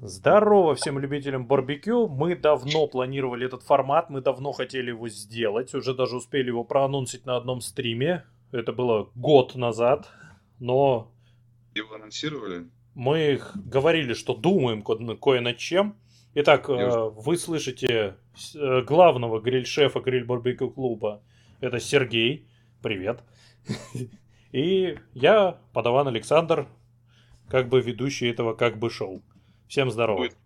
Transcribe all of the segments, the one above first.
Здорово всем любителям барбекю. Мы давно планировали этот формат, мы давно хотели его сделать. Уже даже успели его проанонсить на одном стриме. Это было год назад. Но... Его анонсировали? Мы говорили, что думаем ко- кое над чем. Итак, э, вы слышите э, главного гриль-шефа гриль-барбекю клуба. Это Сергей. Привет. И я, подаван Александр, как бы ведущий этого как бы шоу. Всем здорово. Будет.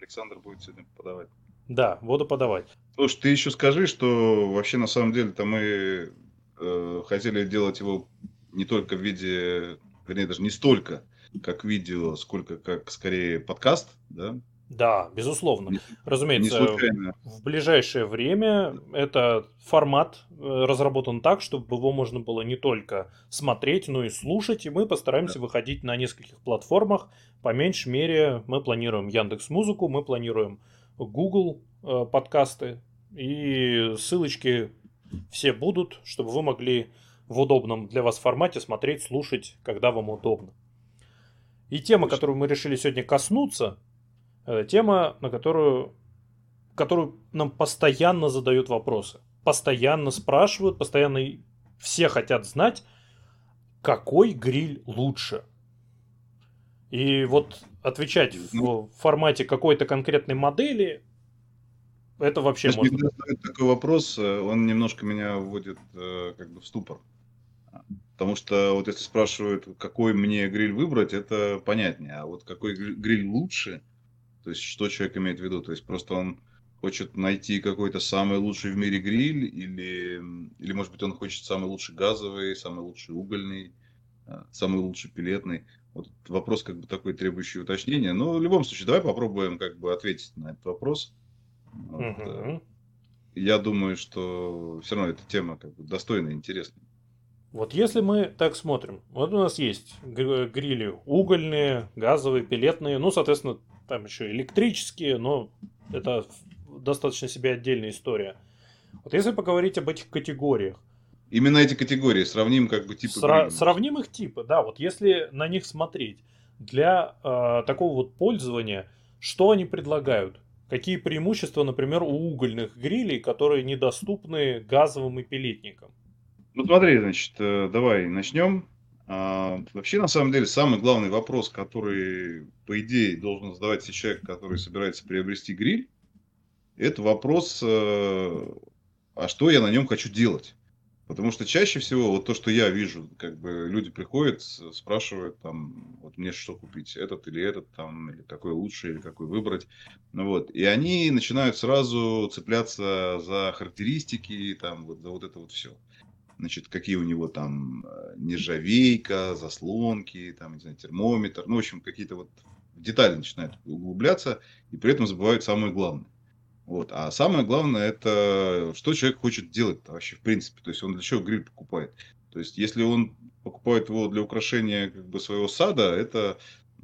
Александр будет сегодня подавать. Да, буду подавать. Слушай, ты еще скажи, что вообще на самом деле-то мы э, хотели делать его не только в виде, вернее, даже не столько как видео, сколько как скорее подкаст, да? Да, безусловно. Разумеется, в ближайшее время этот формат э, разработан так, чтобы его можно было не только смотреть, но и слушать. И мы постараемся да. выходить на нескольких платформах. По меньшей мере, мы планируем Яндекс Музыку, мы планируем Google э, подкасты. И ссылочки все будут, чтобы вы могли в удобном для вас формате смотреть, слушать, когда вам удобно. И тема, которую мы решили сегодня коснуться, это тема, на которую, которую нам постоянно задают вопросы. Постоянно спрашивают, постоянно все хотят знать, какой гриль лучше. И вот отвечать в формате какой-то конкретной модели, это вообще Если можно. такой вопрос, э, он немножко меня вводит э, как бы в ступор. Потому что вот если спрашивают, какой мне гриль выбрать, это понятнее. А вот какой гриль лучше, то есть, что человек имеет в виду? То есть, просто он хочет найти какой-то самый лучший в мире гриль, или, или может быть, он хочет самый лучший газовый, самый лучший угольный, а, самый лучший пилетный. Вот вопрос как бы такой требующий уточнения. Но в любом случае, давай попробуем как бы ответить на этот вопрос. Вот. Угу. Я думаю, что все равно эта тема как бы достойная интересная. Вот если мы так смотрим, вот у нас есть грили угольные, газовые, пилетные, ну, соответственно, там еще электрические, но это достаточно себе отдельная история. Вот если поговорить об этих категориях. Именно эти категории, сравним как бы типы. Сра- сравним их типы, да, вот если на них смотреть, для э, такого вот пользования, что они предлагают? Какие преимущества, например, у угольных грилей, которые недоступны газовым и пилетникам? Ну смотри, значит, э, давай начнем. А, вообще, на самом деле, самый главный вопрос, который, по идее, должен задавать себе человек, который собирается приобрести гриль, это вопрос, э, а что я на нем хочу делать? Потому что чаще всего вот то, что я вижу, как бы люди приходят, спрашивают там, вот мне что купить, этот или этот там, или какой лучше, или какой выбрать. Ну вот, и они начинают сразу цепляться за характеристики, там, вот за вот это вот все значит, какие у него там э, нержавейка, заслонки, там, не знаю, термометр, ну, в общем, какие-то вот детали начинают углубляться, и при этом забывают самое главное. Вот. А самое главное, это что человек хочет делать вообще, в принципе. То есть, он для чего гриль покупает. То есть, если он покупает его для украшения как бы, своего сада, это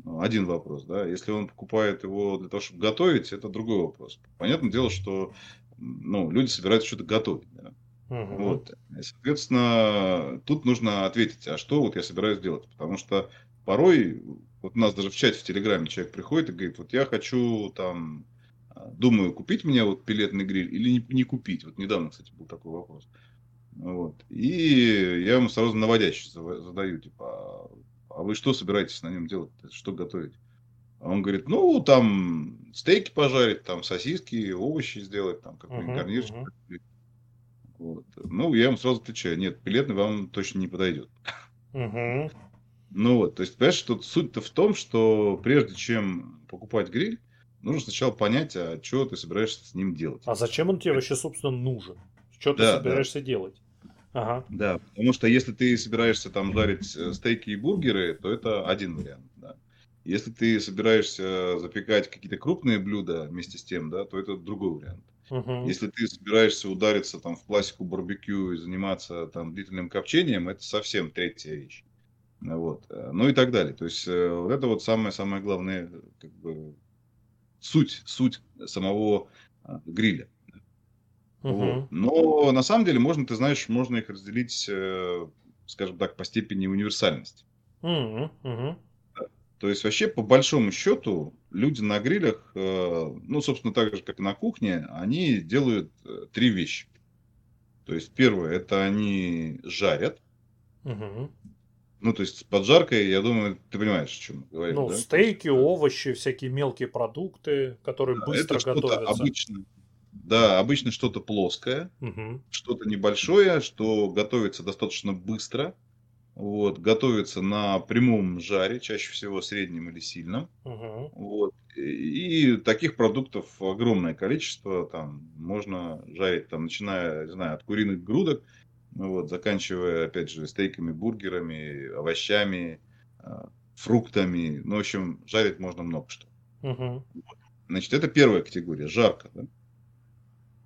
ну, один вопрос. Да? Если он покупает его для того, чтобы готовить, это другой вопрос. Понятное дело, что ну, люди собираются что-то готовить. Да? Угу. Вот. Соответственно, тут нужно ответить, а что вот я собираюсь делать? Потому что порой, вот у нас даже в чате в Телеграме человек приходит и говорит, вот я хочу там, а, думаю, купить мне вот пилетный гриль или не, не купить. Вот недавно, кстати, был такой вопрос. Вот. И я ему сразу наводящий задаю, типа, а вы что собираетесь на нем делать? Что готовить? А он говорит, ну, там стейки пожарить, там сосиски, овощи сделать, там какой-нибудь uh-huh, гарнирчик. Uh-huh. Вот. Ну, я ему сразу отвечаю, нет, пилетный вам точно не подойдет. Угу. Ну вот, то есть, понимаешь, тут суть-то в том, что прежде чем покупать гриль, нужно сначала понять, а что ты собираешься с ним делать. А зачем он тебе вообще, собственно, нужен? Что ты да, собираешься да. делать? Ага. Да, потому что если ты собираешься там жарить э, стейки и бургеры, то это один вариант. Да. Если ты собираешься запекать какие-то крупные блюда вместе с тем, да, то это другой вариант. Угу. Если ты собираешься удариться там в классику барбекю и заниматься там длительным копчением, это совсем третья вещь. Вот. Э, ну и так далее. То есть э, вот это вот самое-самое главное, как бы, суть, суть самого а, гриля. Угу. Вот. Но на самом деле можно, ты знаешь, можно их разделить, э, скажем так, по степени универсальности. Угу. Угу. То есть вообще по большому счету люди на грилях, э, ну, собственно, так же, как и на кухне, они делают э, три вещи. То есть первое, это они жарят. Угу. Ну, то есть с поджаркой, я думаю, ты понимаешь, о чем говорю. Ну, да? стейки, овощи, всякие мелкие продукты, которые да, быстро это готовятся. Обычно, да, обычно что-то плоское, угу. что-то небольшое, что готовится достаточно быстро. Вот, готовится на прямом жаре, чаще всего среднем или сильном. Угу. Вот. И таких продуктов огромное количество. Там можно жарить, там, начиная, не знаю, от куриных грудок, вот, заканчивая, опять же, стейками, бургерами, овощами, а, фруктами. Ну, в общем, жарить можно много что. Угу. Значит, это первая категория, жарко. Да?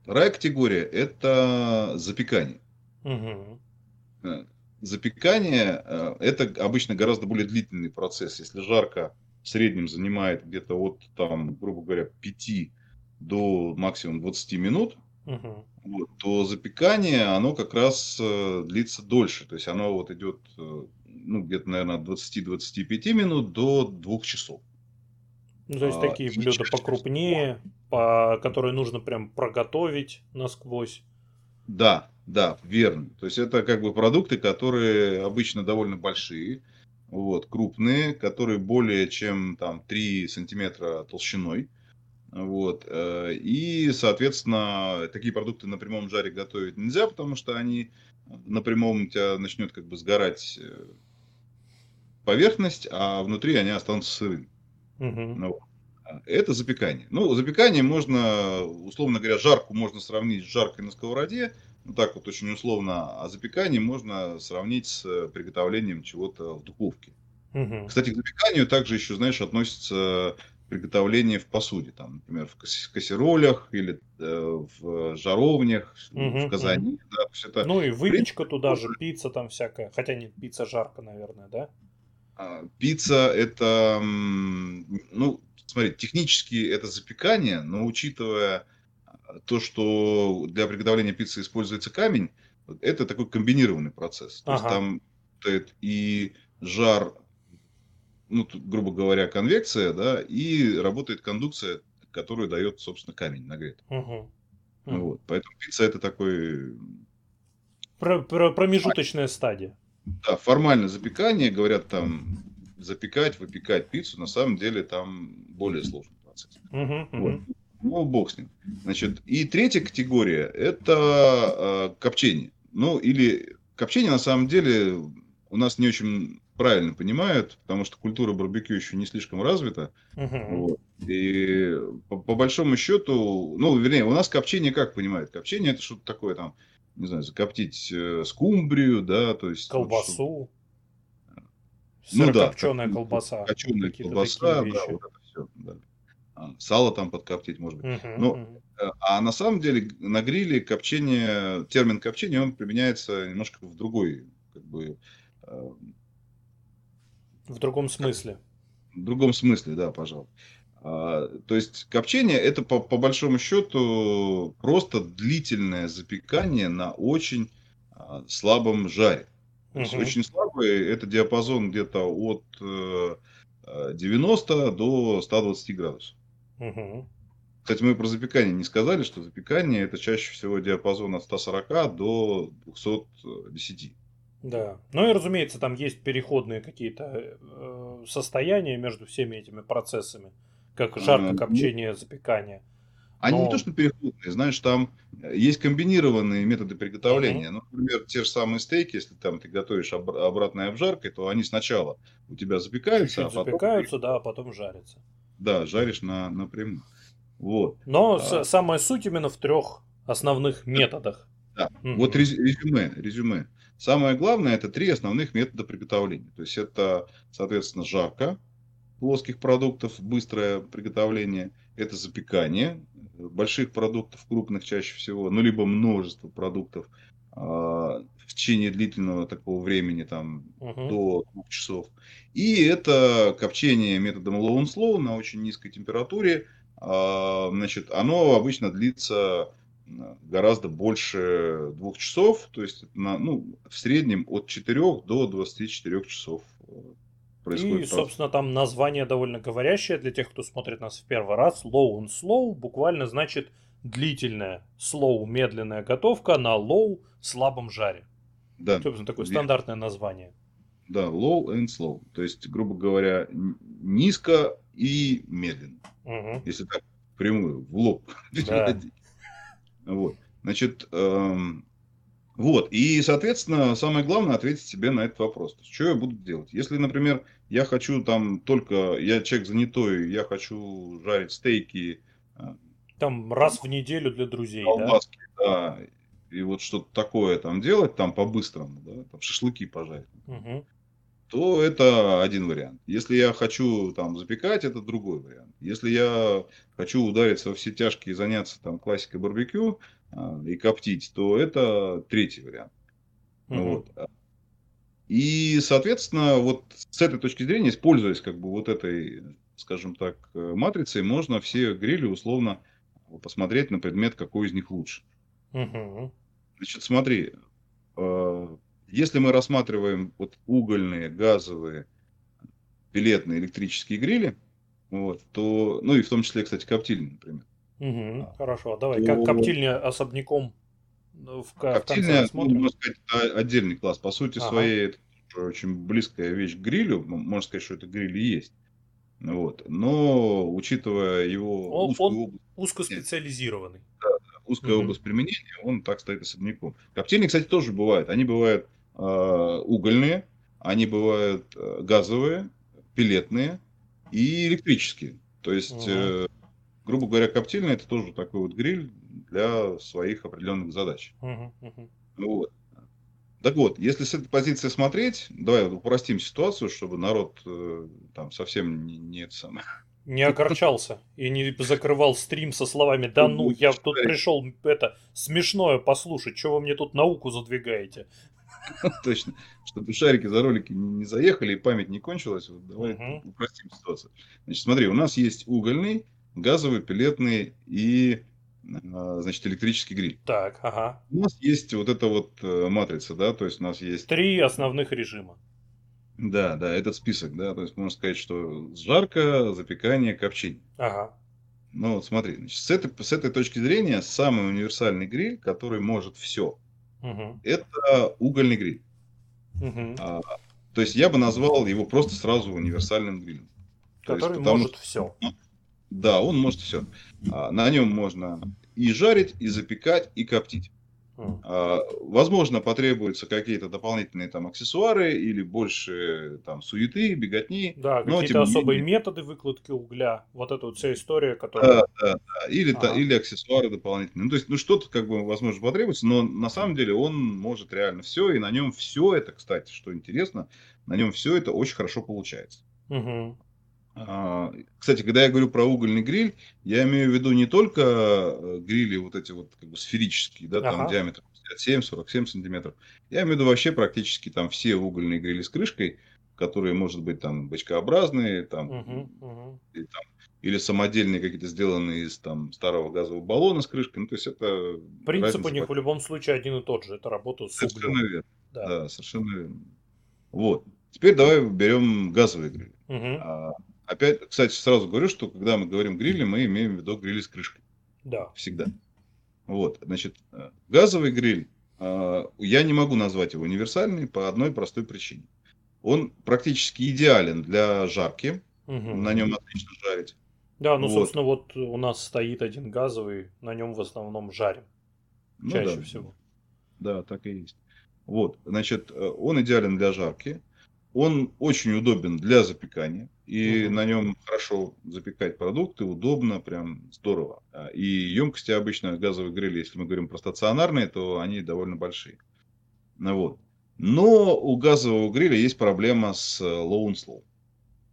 Вторая категория – это запекание. Угу. Запекание э, – это обычно гораздо более длительный процесс. Если жарко в среднем занимает где-то от, там, грубо говоря, 5 до максимум 20 минут, угу. вот, то запекание, оно как раз э, длится дольше. То есть оно вот идет э, ну, где-то, наверное, от 20-25 минут до 2 часов. Ну, то есть а, такие блюда покрупнее, по, которые нужно прям проготовить насквозь. Да, да, верно. То есть это как бы продукты, которые обычно довольно большие, вот, крупные, которые более чем там 3 сантиметра толщиной. Вот. Э, и, соответственно, такие продукты на прямом жаре готовить нельзя, потому что они на прямом у тебя начнет как бы сгорать э, поверхность, а внутри они останутся сырыми. Угу. Ну, это запекание. Ну, запекание можно, условно говоря, жарку можно сравнить с жаркой на сковороде, ну так вот очень условно, а запекание можно сравнить с приготовлением чего-то в духовке. Угу. Кстати, к запеканию также еще, знаешь, относится приготовление в посуде, там, например, в кассеролях или э, в жаровнях, угу, в казане. Угу. Да, это, ну и выпечка принципе, туда же, пицца там всякая, хотя нет, пицца жарко, наверное, да? А, пицца это, ну, смотри, технически это запекание, но учитывая то, что для приготовления пиццы используется камень, это такой комбинированный процесс. То ага. есть там и жар, ну, тут, грубо говоря, конвекция, да, и работает кондукция, которую дает, собственно, камень нагретый. Угу. Угу. Вот. Поэтому пицца это такой... Про, про промежуточная стадия. Да, формально запекание, говорят там запекать, выпекать пиццу, на самом деле там более сложный процесс. Угу, вот. угу. Ну, бог с ним. Значит, и третья категория – это э, копчение. Ну, или копчение, на самом деле, у нас не очень правильно понимают, потому что культура барбекю еще не слишком развита. Uh-huh. Вот. И по, по большому счету, ну, вернее, у нас копчение как понимают? Копчение – это что-то такое там, не знаю, закоптить э, скумбрию, да, то есть... Колбасу. Вот, ну да. Копченая колбаса. Копченая колбаса, да, вот это все, да. Сало там подкоптить, может быть. Uh-huh, Но, uh-huh. А на самом деле на гриле копчение, термин копчение, он применяется немножко в другой, как бы... Э, в другом смысле. В другом смысле, да, пожалуй. А, то есть копчение это по, по большому счету просто длительное запекание на очень а, слабом жаре. То есть очень слабый это диапазон где-то от 90 до 120 градусов. Угу. Кстати, мы про запекание не сказали, что запекание это чаще всего диапазон от 140 до 210. Да. Ну и разумеется, там есть переходные какие-то э, состояния между всеми этими процессами, как жарко, копчение, запекание. Они Но... не то, что переходные, знаешь, там есть комбинированные методы приготовления. Uh-huh. Ну, например, те же самые стейки, если там ты готовишь об- обратной обжаркой, то они сначала у тебя запекаются, Чуть-чуть а потом... запекаются, да, а потом жарятся. Да, жаришь на, напрямую. Вот. Но а, самая суть именно в трех основных методах. Да. Угу. Вот резюме, резюме. Самое главное это три основных метода приготовления. То есть это, соответственно, жарко плоских продуктов, быстрое приготовление, это запекание больших продуктов, крупных чаще всего, ну либо множество продуктов а, в течение длительного такого времени, там, угу. до двух часов. И это копчение методом low and slow на очень низкой температуре. А, значит, оно обычно длится гораздо больше двух часов, то есть на, ну, в среднем от 4 до 24 часов происходит. И, собственно, там название довольно говорящее для тех, кто смотрит нас в первый раз. Low and slow буквально значит длительная, slow, медленная готовка на low, слабом жаре. Да. Собственно, такое стандартное название. Да, low and slow. То есть, грубо говоря, низко и медленно. Угу. Если так прямую, в лоб. Да. Вот. Значит, эм, вот. И, соответственно, самое главное ответить себе на этот вопрос. Что я буду делать? Если, например, я хочу там только, я человек занятой, я хочу жарить стейки. Э, там раз в неделю для друзей, колбаски, да? да. И вот что-то такое там делать, там по-быстрому, да, там шашлыки пожарить. Угу то это один вариант. Если я хочу там запекать, это другой вариант. Если я хочу удариться во все тяжкие и заняться там классикой барбекю а, и коптить, то это третий вариант. Угу. Вот. И, соответственно, вот с этой точки зрения, используясь как бы вот этой, скажем так, матрицей, можно все грили условно посмотреть на предмет, какой из них лучше. Угу. Значит, смотри, а, если мы рассматриваем вот угольные, газовые, пилетные, электрические грили, вот, то, ну и в том числе, кстати, коптильни, например. Угу, а, хорошо, давай, то... коптильня особняком в, коптильня, в ну, можно сказать, отдельный класс. По сути ага. своей, это очень близкая вещь к грилю, можно сказать, что это гриль и есть. Вот. Но учитывая его он, узкую он область... узкоспециализированный. Да, узкая угу. область применения, он так стоит особняком. Коптильни, кстати, тоже бывают. Они бывают Э, угольные, они бывают э, газовые, пилетные и электрические. То есть, угу. грубо говоря, коптильный это тоже такой вот гриль для своих определенных задач. Угу, угу. Вот. Так вот, если с этой позиции смотреть, давай упростим ситуацию, чтобы народ э, там совсем не, не это самое. Не огорчался и не закрывал стрим со словами «Да ну, я тут пришел это смешное послушать, что вы мне тут науку задвигаете?» Точно. Чтобы шарики за ролики не заехали и память не кончилась. Вот давай угу. упростим ситуацию. Значит, смотри, у нас есть угольный, газовый, пилетный и а, значит, электрический гриль. Так, ага. У нас есть вот эта вот э, матрица, да, то есть у нас есть... Три основных режима. Да, да, этот список, да, то есть можно сказать, что жарко, запекание, копчение. Ага. Ну вот смотри, значит, с, этой, с этой точки зрения самый универсальный гриль, который может все – Угу. Это угольный гриль. Угу. А, то есть я бы назвал его просто сразу универсальным грилем. Который есть, может что, все. Да, он может все. А, на нем можно и жарить, и запекать, и коптить. А, возможно, потребуются какие-то дополнительные там аксессуары или больше там суеты, беготни. Да, какие-то особые менее... методы выкладки угля. Вот эта вот вся история, которая... Да, да, да. Или, ага. та, или аксессуары дополнительные. Ну, то есть, ну, что-то как бы, возможно, потребуется, но на самом деле он может реально все, и на нем все это, кстати, что интересно, на нем все это очень хорошо получается. Угу. Кстати, когда я говорю про угольный гриль, я имею в виду не только э, грили вот эти вот как бы сферические, да, там ага. диаметр 57-47 сантиметров. Я имею в виду вообще практически там все угольные грили с крышкой, которые, может быть, там бочкообразные, там, угу, угу. Или, там или самодельные какие-то сделанные из там старого газового баллона с крышкой. Ну, то есть это... Принцип у них в любом случае один и тот же. Это работа с совершенно углем. Верно. Да. да, совершенно верно. Вот. Теперь давай берем газовые грили. Угу. А, Опять, кстати, сразу говорю, что когда мы говорим грили, мы имеем в виду грили с крышкой. Да. Всегда. Вот, значит, э, газовый гриль, э, я не могу назвать его универсальный по одной простой причине. Он практически идеален для жарки, угу. на нем отлично жарить. Да, ну, вот. собственно, вот у нас стоит один газовый, на нем в основном жарим. Ну, чаще да. всего. Да, так и есть. Вот, значит, э, он идеален для жарки. Он очень удобен для запекания, и угу. на нем хорошо запекать продукты, удобно, прям здорово. А, и емкости обычно газовых грилей, если мы говорим про стационарные, то они довольно большие. Ну, вот. Но у газового гриля есть проблема с low and slow,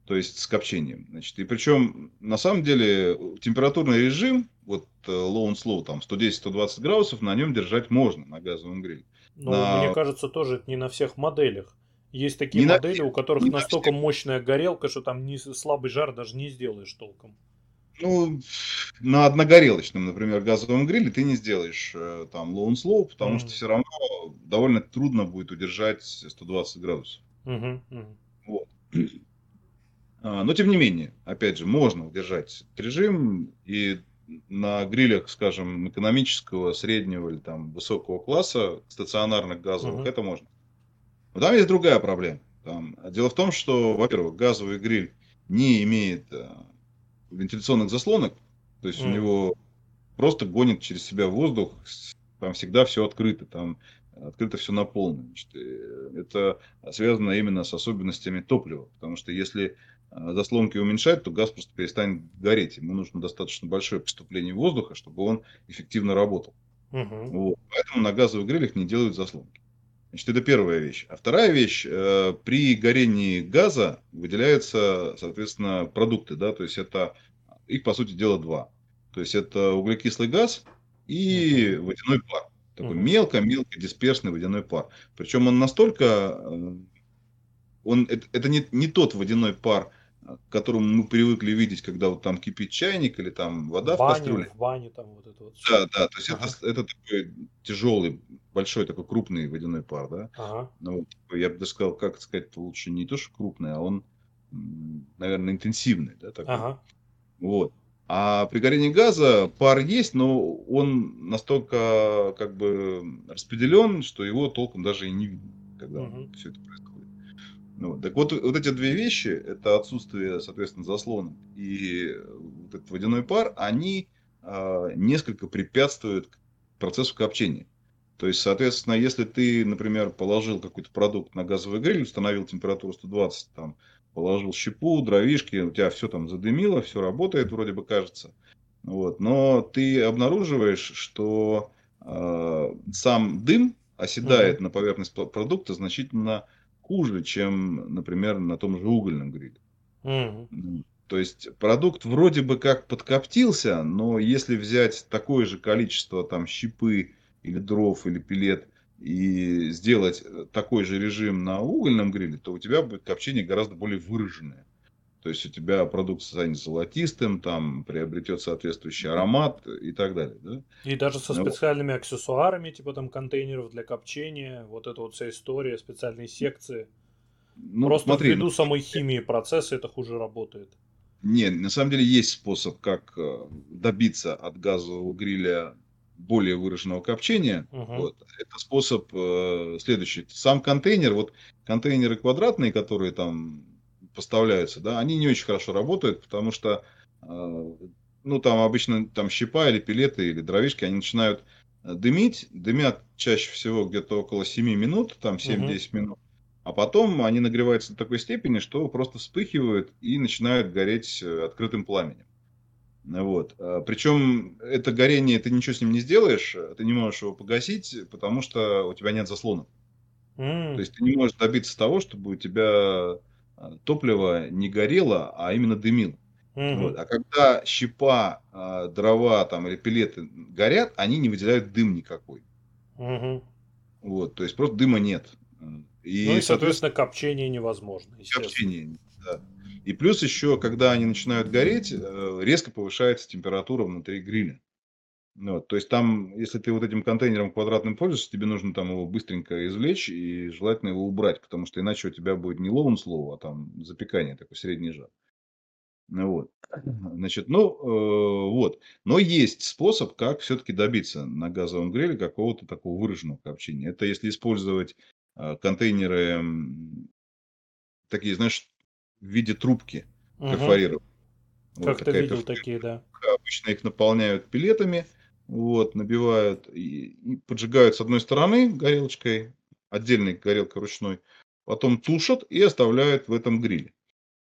то есть с копчением. Значит, и причем, на самом деле, температурный режим, вот э, low and slow, там 110-120 градусов, на нем держать можно на газовом гриле. Но на... мне кажется, тоже не на всех моделях. Есть такие не модели, на... у которых не настолько на мощная горелка, что там не, слабый жар даже не сделаешь толком. Ну, на одногорелочном, например, газовом гриле ты не сделаешь э, там low and slow, потому mm-hmm. что все равно довольно трудно будет удержать 120 градусов. Mm-hmm. Mm-hmm. Вот. А, но тем не менее, опять же, можно удержать этот режим и на грилях, скажем, экономического, среднего или там высокого класса, стационарных газовых, uh-huh. это можно. Но там есть другая проблема. Там, дело в том, что, во-первых, газовый гриль не имеет а, вентиляционных заслонок, то есть mm. у него просто гонит через себя воздух, там всегда все открыто, там открыто все наполнено. Значит, э, это связано именно с особенностями топлива, потому что если а, заслонки уменьшать, то газ просто перестанет гореть. Ему нужно достаточно большое поступление воздуха, чтобы он эффективно работал. Uh-huh. Вот. Поэтому на газовых грилях не делают заслонки. Значит, это первая вещь. А вторая вещь, э, при горении газа выделяются, соответственно, продукты, да, то есть это, их, по сути дела, два. То есть это углекислый газ и uh-huh. водяной пар. Такой uh-huh. мелко-мелко дисперсный водяной пар. Причем он настолько, э, он, это, это не, не тот водяной пар, к которому мы привыкли видеть, когда вот там кипит чайник или там вода в, в кастрюле. В бане там вот это вот. Да, да, то есть ага. это, это такой тяжелый, большой такой крупный водяной пар, да. Ага. Ну, я бы даже сказал, как сказать, лучше не то, что крупный, а он, наверное, интенсивный, да, такой. Ага. Вот. А при горении газа пар есть, но он настолько как бы распределен, что его толком даже и не видно, когда угу. все это происходит. Ну, так вот, вот эти две вещи, это отсутствие, соответственно, заслона и вот этот водяной пар, они э, несколько препятствуют процессу копчения. То есть, соответственно, если ты, например, положил какой-то продукт на газовый гриль, установил температуру 120, там, положил щепу, дровишки, у тебя все там задымило, все работает, вроде бы кажется. Вот. Но ты обнаруживаешь, что э, сам дым оседает mm-hmm. на поверхность продукта значительно хуже, чем, например, на том же угольном гриле. Mm-hmm. То есть продукт вроде бы как подкоптился, но если взять такое же количество там щепы или дров или пилет и сделать такой же режим на угольном гриле, то у тебя будет копчение гораздо более выраженное. То есть у тебя продукт станет золотистым, там приобретет соответствующий аромат и так далее. Да? И даже со ну, специальными аксессуарами, типа там контейнеров для копчения, вот эта вот вся история, специальные секции. Ну, Просто смотри, ввиду ну, самой химии процесса это хуже работает. Не, на самом деле есть способ, как э, добиться от газового гриля более выраженного копчения. Угу. Вот. Это способ э, следующий. Сам контейнер, вот контейнеры квадратные, которые там поставляются, да, они не очень хорошо работают, потому что, э, ну, там обычно там щепа или пилеты или дровишки, они начинают э, дымить, дымят чаще всего где-то около 7 минут, там 7-10 угу. минут, а потом они нагреваются до такой степени, что просто вспыхивают и начинают гореть э, открытым пламенем. Вот. Причем это горение, ты ничего с ним не сделаешь, ты не можешь его погасить, потому что у тебя нет заслона. Mm. То есть ты не можешь добиться того, чтобы у тебя топливо не горело, а именно дымило. Угу. Вот. А когда щепа, а, дрова там, или пилеты горят, они не выделяют дым никакой. Угу. Вот, то есть просто дыма нет. И, ну и, соответственно, копчение невозможно. Копчение, да. И плюс еще, когда они начинают гореть, э, резко повышается температура внутри гриля. Вот, то есть там, если ты вот этим контейнером квадратным пользуешься, тебе нужно там его быстренько извлечь и желательно его убрать, потому что иначе у тебя будет не ловом слово, а там запекание, такой средний жар. Вот. Значит, ну, э, вот. Но есть способ, как все-таки добиться на газовом гриле какого-то такого выраженного копчения. Это если использовать э, контейнеры такие, знаешь, в виде трубки угу. перфорированные. Как вот, ты видел такие, да. Обычно их наполняют пилетами, вот, набивают и, и поджигают с одной стороны горелочкой, отдельной горелкой ручной, потом тушат и оставляют в этом гриле.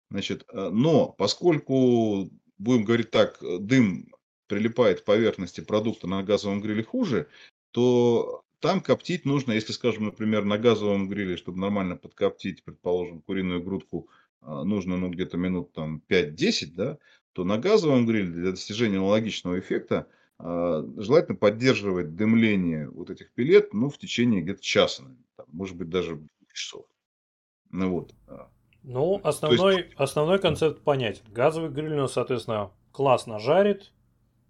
Значит, э, но поскольку, будем говорить так, дым прилипает к поверхности продукта на газовом гриле хуже, то там коптить нужно, если, скажем, например, на газовом гриле, чтобы нормально подкоптить, предположим, куриную грудку, э, нужно ну, где-то минут там 5-10, да, то на газовом гриле для достижения аналогичного эффекта желательно поддерживать дымление вот этих пилет ну, в течение где-то часа, там, может быть, даже часов. Ну вот. А. Ну, основной, есть... основной концепт понятен. Газовый гриль у нас, соответственно, классно жарит,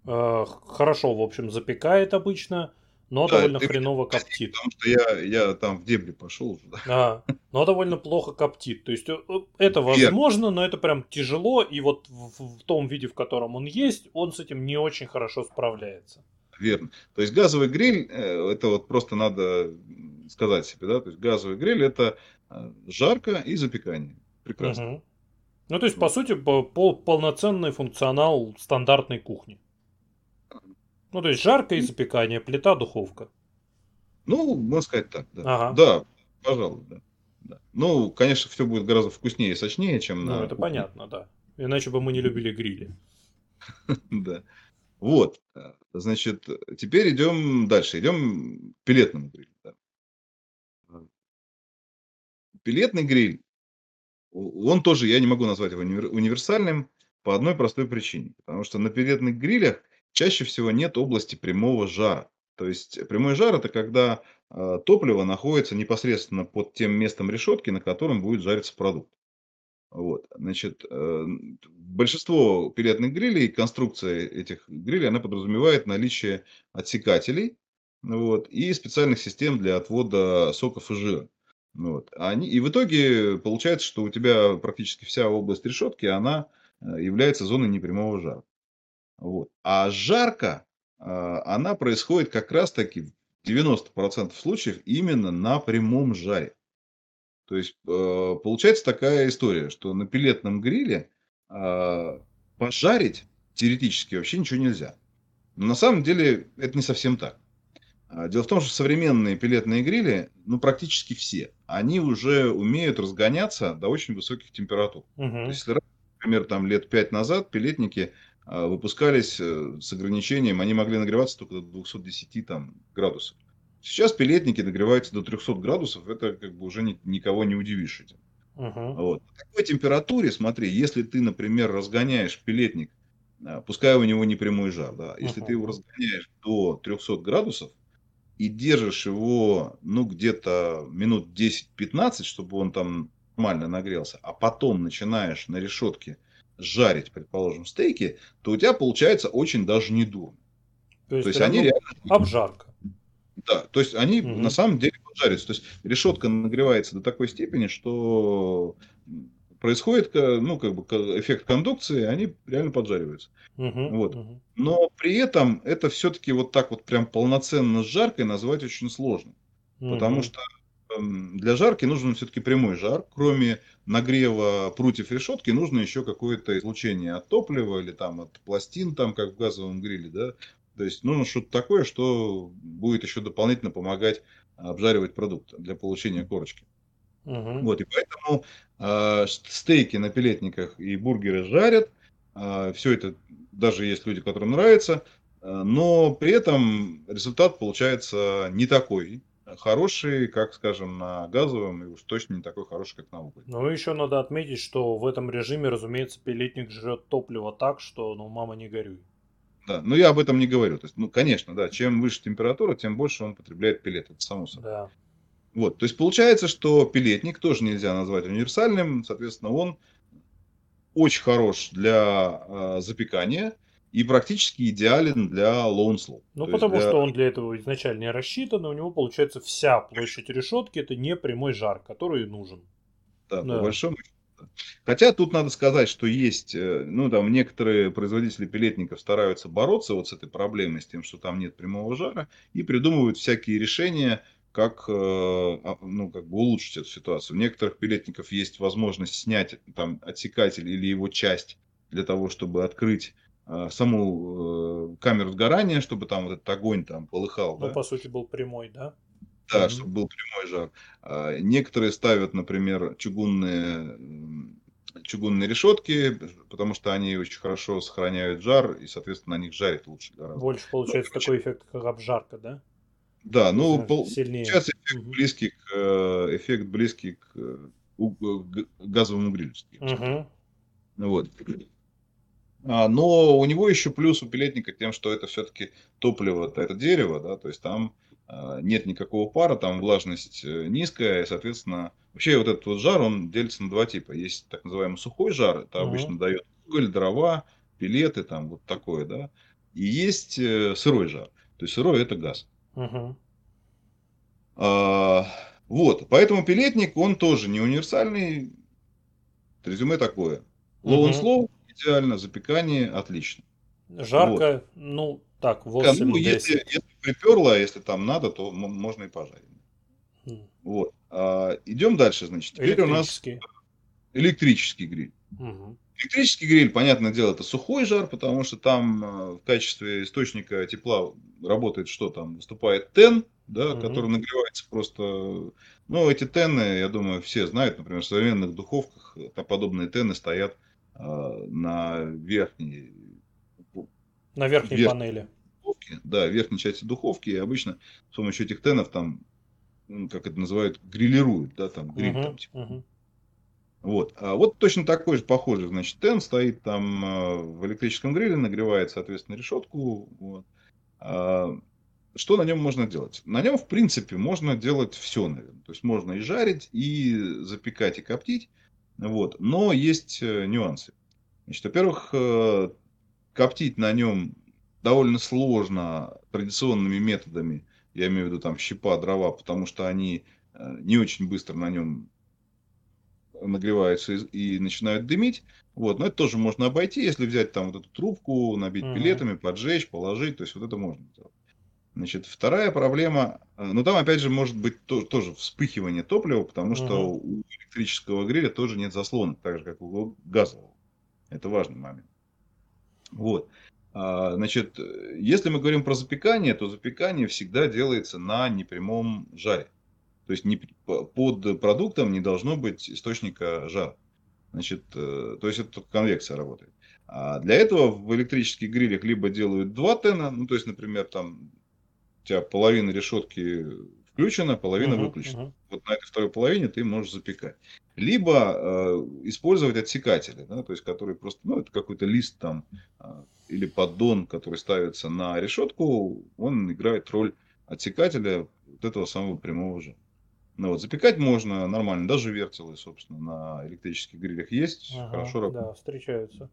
э, хорошо, в общем, запекает обычно, но да, довольно хреново коптит. Потому что я, я там в дебри пошел уже. Да. А, но довольно плохо коптит. То есть э, это возможно, но это прям тяжело, и вот в, в том виде, в котором он есть, он с этим не очень хорошо справляется. Верно. То есть газовый гриль, э, это вот просто надо сказать себе, да, то есть газовый гриль это э, жарко и запекание. Прекрасно. Угу. Ну, то есть, по сути, по, по полноценный функционал стандартной кухни. Ну, то есть, жарко и запекание, плита, духовка. Ну, можно сказать так, да. Ага. Да, пожалуй, да. да. Ну, конечно, все будет гораздо вкуснее и сочнее, чем ну, на это кухне. понятно, да. Иначе бы мы не любили грили. Да. Вот. Значит, теперь идем дальше. Идем к пилетному грилю. Да. Пилетный гриль он тоже, я не могу назвать его универсальным по одной простой причине. Потому что на пилетных грилях чаще всего нет области прямого жара. То есть прямой жар это когда э, топливо находится непосредственно под тем местом решетки, на котором будет жариться продукт. Вот. Значит, э, большинство пилетных грилей, конструкция этих грилей, она подразумевает наличие отсекателей вот, и специальных систем для отвода соков и жира. Вот. Они, и в итоге получается, что у тебя практически вся область решетки, она э, является зоной непрямого жара. Вот. А жарко, а, она происходит как раз-таки в 90% случаев именно на прямом жаре. То есть э, получается такая история, что на пилетном гриле а, пожарить теоретически вообще ничего нельзя. Но на самом деле это не совсем так. А, дело в том, что современные пилетные грили, ну практически все, они уже умеют разгоняться до очень высоких температур. Угу. То есть, если, например, там лет пять назад пилетники выпускались э, с ограничением, они могли нагреваться только до 210 там, градусов. Сейчас пилетники нагреваются до 300 градусов, это как бы уже ни, никого не удивишь этим. Угу. Вот. По такой температуре, смотри, если ты, например, разгоняешь пилетник, а, пускай у него не прямой жар, да, если угу. ты его разгоняешь до 300 градусов, и держишь его, ну, где-то минут 10-15, чтобы он там нормально нагрелся, а потом начинаешь на решетке жарить, предположим, стейки, то у тебя получается очень даже не дурно. То есть, то есть они реально... Обжарка. Да, то есть они угу. на самом деле поджарятся. То есть решетка нагревается до такой степени, что происходит ну, как бы эффект кондукции, они реально поджариваются. Угу, вот. угу. Но при этом это все-таки вот так вот прям полноценно с жаркой назвать очень сложно. Угу. Потому что для жарки нужен все-таки прямой жар. Кроме нагрева прутьев решетки, нужно еще какое-то излучение от топлива или там от пластин, там как в газовом гриле, да. То есть нужно что-то такое, что будет еще дополнительно помогать обжаривать продукт для получения корочки. Угу. Вот, и поэтому э, стейки на пилетниках и бургеры жарят. Э, все это, даже есть люди, которым нравится, э, но при этом результат получается не такой хороший, как, скажем, на газовом, и уж точно не такой хороший, как на угле. Ну, еще надо отметить, что в этом режиме, разумеется, пилетник жрет топливо так, что, ну, мама не горюй. Да, но я об этом не говорю. То есть, ну, конечно, да, чем выше температура, тем больше он потребляет пилет, это само собой. Да. Вот, то есть получается, что пилетник тоже нельзя назвать универсальным, соответственно, он очень хорош для э, запекания и практически идеален для slow. Ну, то потому для... что он для этого изначально не рассчитан, и у него получается вся площадь решетки это не прямой жар, который нужен. Да, да. по большому. Хотя тут надо сказать, что есть, э, ну там некоторые производители пилетников стараются бороться вот с этой проблемой, с тем, что там нет прямого жара, и придумывают всякие решения, как, э, а, ну, как бы улучшить эту ситуацию. У некоторых пилетников есть возможность снять там, отсекатель или его часть для того, чтобы открыть саму э, камеру сгорания, чтобы там вот этот огонь там полыхал. Ну, да? по сути, был прямой, да? Да, mm-hmm. чтобы был прямой жар. А, некоторые ставят, например, чугунные чугунные решетки, потому что они очень хорошо сохраняют жар, и, соответственно, на них жарить лучше гораздо. Больше получается ну, такой эффект, как обжарка, да? Да, ну, пол... сейчас эффект угу. близкий к, э, эффект близкий к э, газовому грилю. Угу. Вот. А, но у него еще плюс у пилетника тем, что это все-таки топливо, это дерево, да, то есть там а, нет никакого пара, там влажность э, низкая, и, соответственно, вообще вот этот вот жар, он делится на два типа. Есть так называемый сухой жар, это угу. обычно дает уголь, дрова, пилеты, там вот такое, да, и есть сырой жар. То есть сырой это газ. Угу. А, вот, поэтому пилетник, он тоже не универсальный. Резюме такое. Low and slow идеально, запекание отлично. Жарко, вот. ну так, 8 ну, если, если приперло, если там надо, то можно и пожарить. Mm. Вот. А, идем дальше, значит. Теперь у нас электрический гриль. Угу. Электрический гриль, понятное дело, это сухой жар, потому что там э, в качестве источника тепла работает что там? Выступает тен, да, угу. который нагревается просто... Ну, эти тены, я думаю, все знают, например, в современных духовках подобные тены стоят на верхней... На верхней верх... панели. Духовки, да, верхней части духовки, и обычно с помощью этих тенов там, ну, как это называют, грилируют, да, там, гриль угу, там, типа. Угу. Вот. А вот точно такой же похожий, значит, тен стоит там э, в электрическом гриле, нагревает, соответственно, решетку. Вот. А, что на нем можно делать? На нем, в принципе, можно делать все, наверное. То есть можно и жарить, и запекать, и коптить. Вот. Но есть э, нюансы. Значит, во-первых, э, коптить на нем довольно сложно традиционными методами. Я имею в виду там щепа, дрова, потому что они не очень быстро на нем нагреваются и, и начинают дымить. Вот, но это тоже можно обойти, если взять там вот эту трубку, набить пилетами, поджечь, положить, то есть вот это можно сделать. Значит, вторая проблема, э, ну там опять же может быть то, тоже вспыхивание топлива, потому что uh-huh. у электрического гриля тоже нет заслонок, так же как у газового. Это важный момент. Вот. А, значит, если мы говорим про запекание, то запекание всегда делается на непрямом жаре. То есть не, под продуктом не должно быть источника жара. Значит, э, то есть это конвекция работает. А для этого в электрических грилях либо делают два тена, ну то есть, например, там у тебя половина решетки включена, половина uh-huh, выключена. Uh-huh. Вот на этой второй половине ты можешь запекать. Либо э, использовать отсекатели, да, то есть который просто, ну это какой-то лист там э, или поддон, который ставится на решетку, он играет роль отсекателя вот этого самого прямого жара. Ну, вот, запекать можно нормально, даже вертелы, собственно, на электрических грилях есть, ага, хорошо работают. Да, встречаются.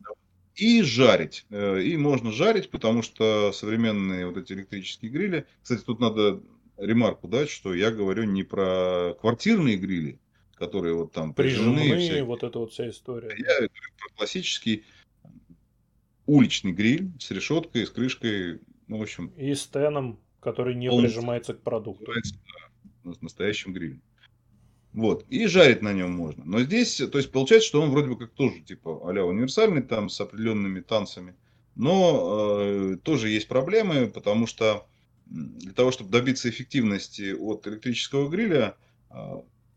И жарить. Э, и можно жарить, потому что современные вот эти электрические грили... Кстати, тут надо ремарку дать, что я говорю не про квартирные грили, которые вот там прижимные. Прижимные, вот эта вот вся история. Я говорю про классический уличный гриль с решеткой, с крышкой, ну, в общем... И с теном, который не прижимается к продукту настоящим грилем. Вот. И жарить на нем можно. Но здесь, то есть получается, что он вроде бы как тоже типа а универсальный, там с определенными танцами. Но э, тоже есть проблемы, потому что для того, чтобы добиться эффективности от электрического гриля, э,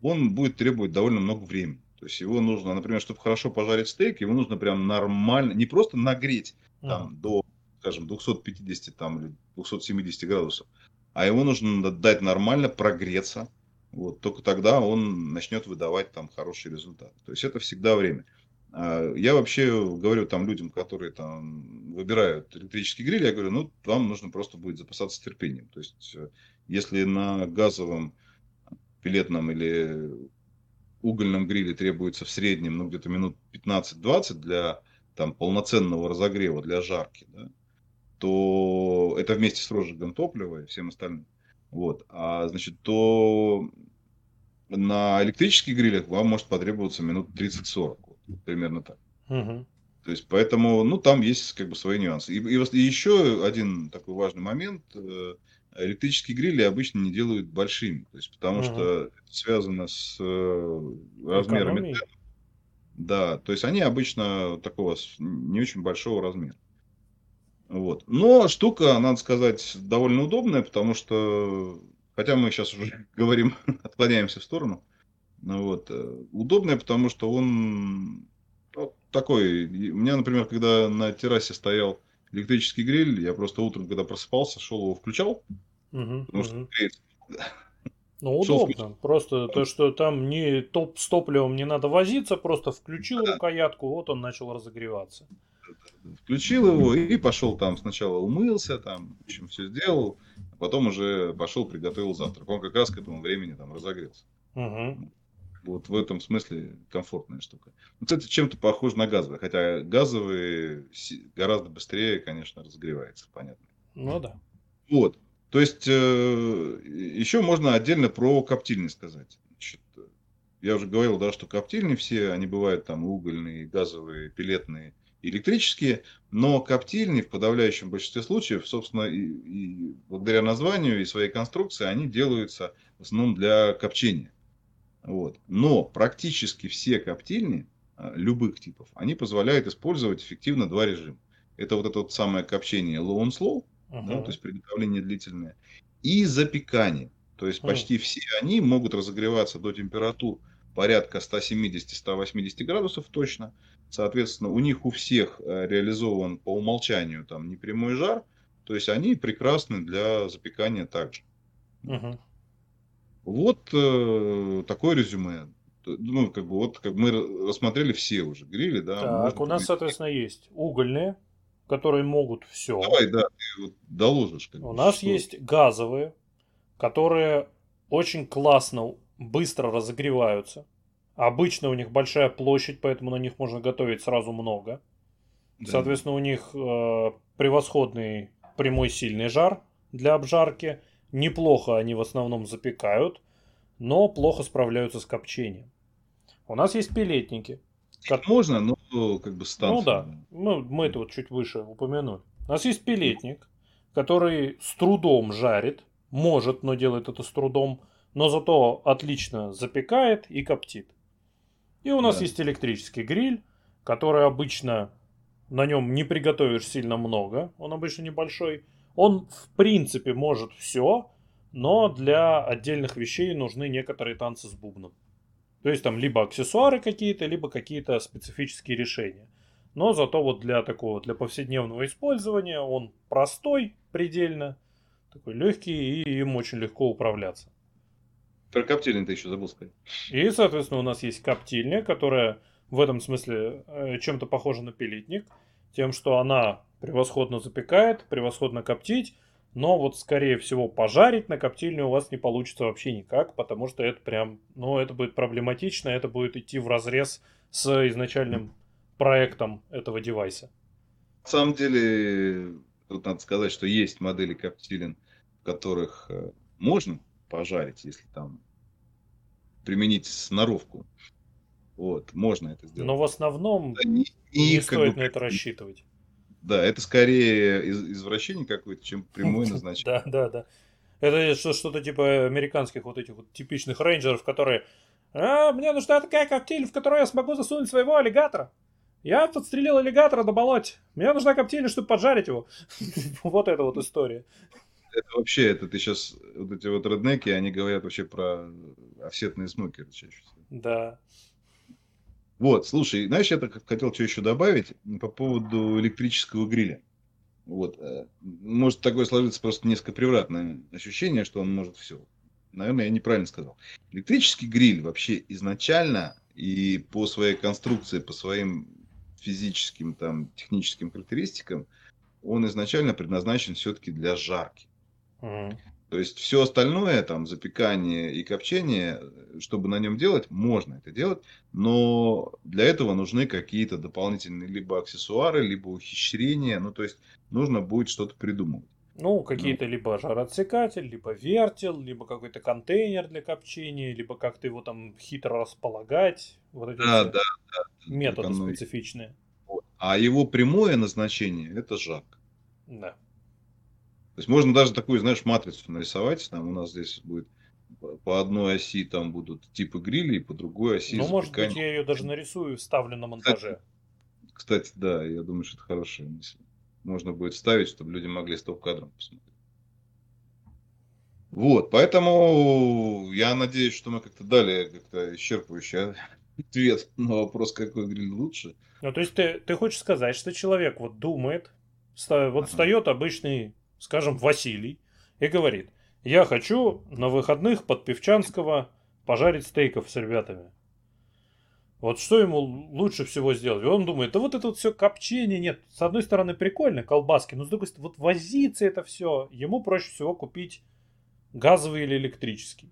он будет требовать довольно много времени. То есть его нужно, например, чтобы хорошо пожарить стейк, его нужно прям нормально, не просто нагреть там, mm. до, скажем, 250 там, или 270 градусов, а его нужно дать нормально прогреться. Вот, только тогда он начнет выдавать там хороший результат. То есть это всегда время. А, я вообще говорю там людям, которые там выбирают электрический гриль, я говорю, ну, вам нужно просто будет запасаться терпением. То есть, э, если на газовом, пилетном или угольном гриле требуется в среднем, ну, где-то минут 15-20 для там полноценного разогрева, для жарки, да, то это вместе с розжигом топлива и всем остальным. Вот. А значит, то на электрических грилях вам может потребоваться минут 30-40. Вот, примерно так. Угу. То есть, поэтому, ну, там есть как бы свои нюансы. И, и, и еще один такой важный момент. Э, электрические грили обычно не делают большими. То есть, потому угу. что это связано с э, размерами. Да, то есть они обычно такого не очень большого размера. Вот. Но штука, надо сказать, довольно удобная, потому что, хотя мы сейчас уже говорим, отклоняемся в сторону, вот, э, удобная, потому что он вот такой. У меня, например, когда на террасе стоял электрический гриль, я просто утром, когда просыпался, шел его включал, угу, потому что угу. Ну, удобно. Просто то, что там не топ с топливом не надо возиться, просто включил да. рукоятку, вот он начал разогреваться включил его и пошел там сначала умылся, там, в общем, все сделал, а потом уже пошел, приготовил завтрак. Он как раз к этому времени там разогрелся. Угу. Вот в этом смысле комфортная штука. Вот это чем-то похож на газовый, хотя газовый гораздо быстрее, конечно, разогревается, понятно. Ну да. Вот. То есть, э, еще можно отдельно про коптильни сказать. Значит, я уже говорил, да, что коптильни все, они бывают там угольные, газовые, пилетные, электрические, но коптильни в подавляющем большинстве случаев, собственно, и, и благодаря названию и своей конструкции, они делаются в основном для копчения. Вот. Но практически все коптильни а, любых типов, они позволяют использовать эффективно два режима. Это вот это вот самое копчение low and slow, uh-huh. да, то есть приготовление длительное, и запекание. То есть uh-huh. почти все они могут разогреваться до температур порядка 170-180 градусов точно. Соответственно, у них у всех э, реализован по умолчанию там непрямой жар, то есть они прекрасны для запекания также. Uh-huh. Вот э, такое резюме. Ну, как бы вот как мы рассмотрели все уже грили, да. Так, у нас, соответственно, есть угольные, которые могут все. Давай, да, ты вот доложишь. Как у нас что... есть газовые, которые очень классно, быстро разогреваются. Обычно у них большая площадь, поэтому на них можно готовить сразу много. Да. Соответственно, у них э, превосходный прямой сильный жар для обжарки. Неплохо они в основном запекают, но плохо справляются с копчением. У нас есть пилетники. Как... Можно, но как бы станция. Ну да, мы, мы это вот чуть выше упомянули. У нас есть пилетник, который с трудом жарит, может, но делает это с трудом, но зато отлично запекает и коптит. И у нас да. есть электрический гриль, который обычно на нем не приготовишь сильно много, он обычно небольшой. Он в принципе может все, но для отдельных вещей нужны некоторые танцы с бубном. То есть там либо аксессуары какие-то, либо какие-то специфические решения. Но зато вот для такого, для повседневного использования он простой предельно, такой легкий и им очень легко управляться. Про коптильню ты еще забыл сказать. И, соответственно, у нас есть коптильня, которая в этом смысле э, чем-то похожа на пилитник, тем, что она превосходно запекает, превосходно коптить, но вот, скорее всего, пожарить на коптильне у вас не получится вообще никак, потому что это прям, ну, это будет проблематично, это будет идти в разрез с изначальным проектом этого девайса. На самом деле, тут надо сказать, что есть модели коптилен, в которых э, можно пожарить, если там применить сноровку. Вот, можно это сделать. Но в основном да, не, не стоит бы, на это рассчитывать. Да, это скорее из, извращение какое-то, чем прямое назначение. Да, да, да. Это что-то типа американских вот этих вот типичных рейнджеров, которые а, мне нужна такая коптиль, в которую я смогу засунуть своего аллигатора. Я подстрелил аллигатора до болот. Мне нужна коптильня, чтобы поджарить его. вот эта вот история. Это вообще, это ты сейчас, вот эти вот реднеки, они говорят вообще про офсетные смокеры чаще всего. Да. Вот, слушай, знаешь, я так хотел что еще добавить по поводу электрического гриля. Вот, э, может такое сложиться просто несколько превратное ощущение, что он может все. Наверное, я неправильно сказал. Электрический гриль вообще изначально и по своей конструкции, по своим физическим, там, техническим характеристикам, он изначально предназначен все-таки для жарки. Mm. То есть все остальное, там, запекание и копчение, чтобы на нем делать, можно это делать, но для этого нужны какие-то дополнительные либо аксессуары, либо ухищрения, ну, то есть нужно будет что-то придумывать. Ну, какие-то ну. либо жароотсекатель, либо вертел, либо какой-то контейнер для копчения, либо как-то его там хитро располагать. Вот эти да, да, да, методы оно... специфичные. А его прямое назначение – это жарко. Да. То есть можно даже такую, знаешь, матрицу нарисовать. Там у нас здесь будет по одной оси там будут типы грилей, по другой оси. Ну, может быть, я ее даже нарисую и вставлю на монтаже. Кстати, кстати, да, я думаю, что это хорошая мысль. Можно будет вставить, чтобы люди могли стоп-кадром посмотреть. Вот, поэтому я надеюсь, что мы как-то дали как-то исчерпывающий ответ на вопрос, какой гриль лучше. Ну, то есть ты, ты хочешь сказать, что человек вот думает, вот ага. встает обычный скажем, Василий, и говорит, я хочу на выходных под Певчанского пожарить стейков с ребятами. Вот что ему лучше всего сделать? И он думает, да вот это вот все копчение, нет, с одной стороны прикольно, колбаски, но с другой стороны, вот возиться это все, ему проще всего купить газовый или электрический.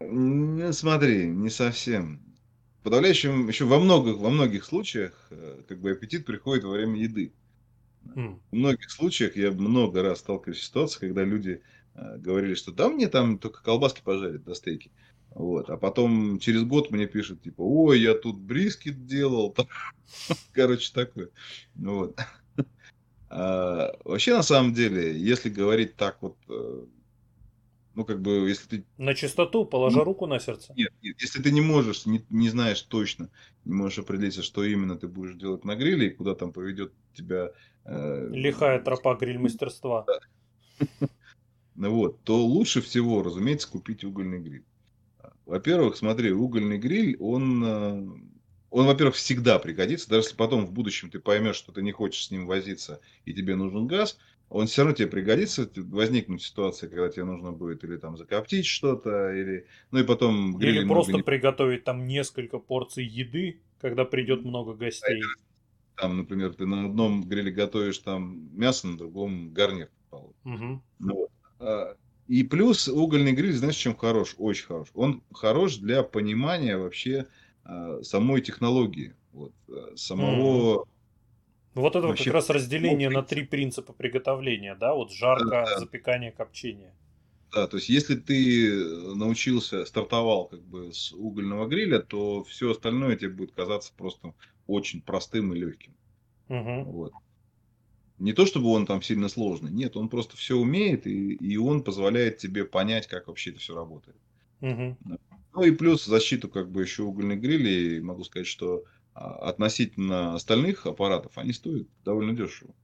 Ну, смотри, не совсем. В подавляющем, еще во многих, во многих случаях, э, как бы аппетит приходит во время еды. В многих случаях я много раз сталкиваюсь с ситуацией, когда люди э, говорили, что да мне там только колбаски пожарят до стейки. Вот. А потом через год мне пишут, типа, ой, я тут брискет делал. Короче, такое. Вот. А, вообще, на самом деле, если говорить так вот, э, ну, как бы, если ты... На чистоту, положа ну, руку на сердце. Нет, нет, если ты не можешь, не, не знаешь точно, не можешь определиться, что именно ты будешь делать на гриле, и куда там поведет тебя... Э, Лихая тропа гриль-мастерства. Ну вот, то лучше всего, разумеется, купить угольный гриль. Во-первых, смотри, угольный гриль, он, э, он, во-первых, всегда пригодится, даже если потом в будущем ты поймешь, что ты не хочешь с ним возиться и тебе нужен газ, он все равно тебе пригодится, возникнут ситуации, когда тебе нужно будет или там закоптить что-то, или, ну и потом... Или просто не... приготовить там несколько порций еды, когда придет много гостей. Там, например, ты на одном гриле готовишь там мясо, на другом гарнир. Угу. Ну, вот. И плюс угольный гриль, знаешь, чем хорош? Очень хорош. Он хорош для понимания вообще э, самой технологии, вот, э, самого... Mm. Вот это вообще... как раз разделение на три принципа приготовления, да? Вот жарко, да, да. запекание, копчение. Да, то есть если ты научился, стартовал как бы с угольного гриля, то все остальное тебе будет казаться просто очень простым и легким. Угу. Вот. Не то, чтобы он там сильно сложный, нет, он просто все умеет, и, и он позволяет тебе понять, как вообще это все работает. Угу. Ну и плюс защиту как бы еще угольных грилей, могу сказать, что относительно остальных аппаратов они стоят довольно дешево.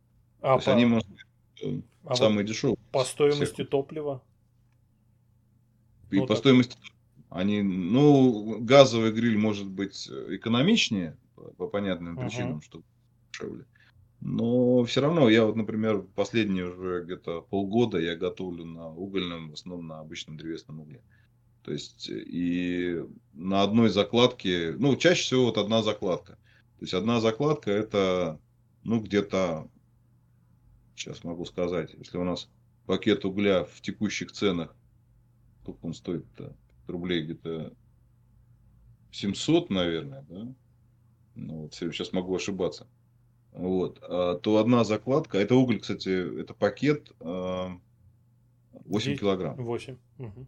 А То есть по... они, может быть, э, а самые вот дешевые. По стоимости всех. топлива? И ну, по так. стоимости они, ну, газовый гриль может быть экономичнее, по, по понятным причинам, uh что дешевле. Но все равно, я вот, например, последние уже где-то полгода я готовлю на угольном, в основном на обычном древесном угле. То есть, и на одной закладке, ну, чаще всего вот одна закладка. То есть, одна закладка это, ну, где-то, сейчас могу сказать, если у нас пакет угля в текущих ценах, сколько он стоит-то, рублей где-то 700, наверное, да? Ну, вот, сейчас могу ошибаться вот, а, то одна закладка, это уголь, кстати, это пакет 8 а, килограмм. 8. Угу.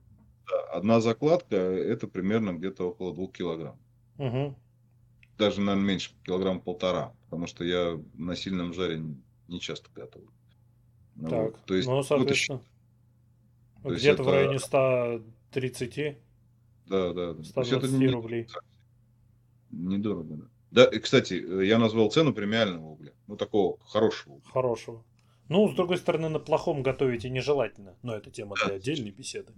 Да, одна закладка это примерно где-то около 2 килограмм. Угу. Даже, наверное, меньше, килограмм полтора, потому что я на сильном жаре не часто готовлю. Ну, так, вот, то есть, ну, соответственно, ну, где-то это... в районе 130. Да, да, да. 120 это не, рублей. Недорого, да. Да, и, кстати, я назвал цену премиального угля. Ну, такого хорошего. Хорошего. Ну, с другой стороны, на плохом готовить и нежелательно. Но это тема да. для отдельной беседы.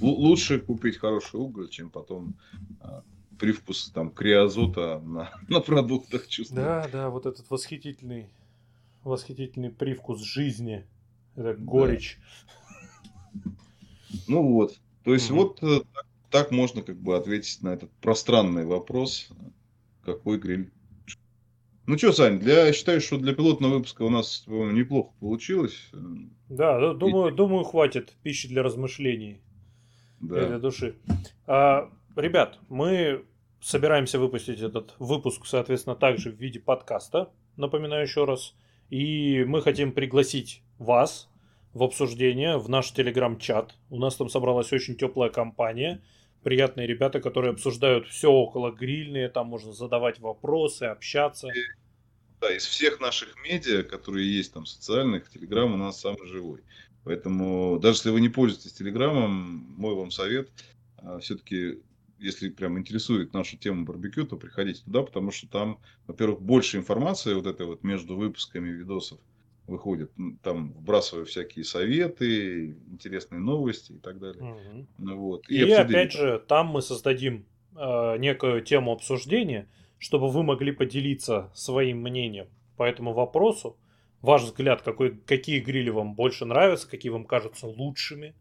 Лучше купить хороший уголь, чем потом а, привкус там криозота на, на продуктах чувствовать. Да, да, вот этот восхитительный, восхитительный привкус жизни. Это горечь. Да. Ну вот. То есть угу. вот так, э, так можно как бы ответить на этот пространный вопрос какой гриль. Ну что, Сань, для, я считаю, что для пилотного выпуска у нас неплохо получилось. Да, думаю, И... думаю, хватит пищи для размышлений. Да. Для души. А, ребят, мы собираемся выпустить этот выпуск, соответственно, также в виде подкаста, напоминаю еще раз. И мы хотим пригласить вас в обсуждение в наш телеграм-чат. У нас там собралась очень теплая компания приятные ребята, которые обсуждают все около грильные, там можно задавать вопросы, общаться. Да, из всех наших медиа, которые есть там социальных, Телеграм у нас самый живой. Поэтому даже если вы не пользуетесь Телеграмом, мой вам совет, а, все-таки если прям интересует нашу тему барбекю, то приходите туда, потому что там, во-первых, больше информации вот этой вот между выпусками видосов выходит, там вбрасываю всякие советы, интересные новости и так далее. Угу. Ну, вот. И, и опять же, там мы создадим э, некую тему обсуждения, чтобы вы могли поделиться своим мнением по этому вопросу. Ваш взгляд, какой, какие грили вам больше нравятся, какие вам кажутся лучшими.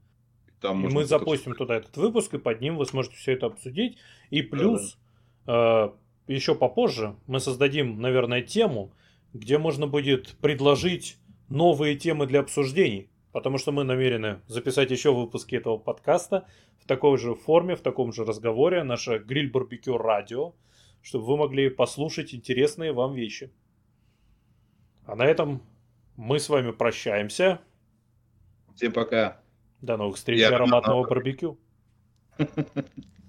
Там и мы запустим туда этот выпуск, и под ним вы сможете все это обсудить. И плюс, да, э, еще попозже мы создадим, наверное, тему, где можно будет предложить новые темы для обсуждений, потому что мы намерены записать еще выпуски этого подкаста в такой же форме, в таком же разговоре, наше гриль-барбекю радио, чтобы вы могли послушать интересные вам вещи. А на этом мы с вами прощаемся. Всем пока. До новых встреч и ароматного барбекю.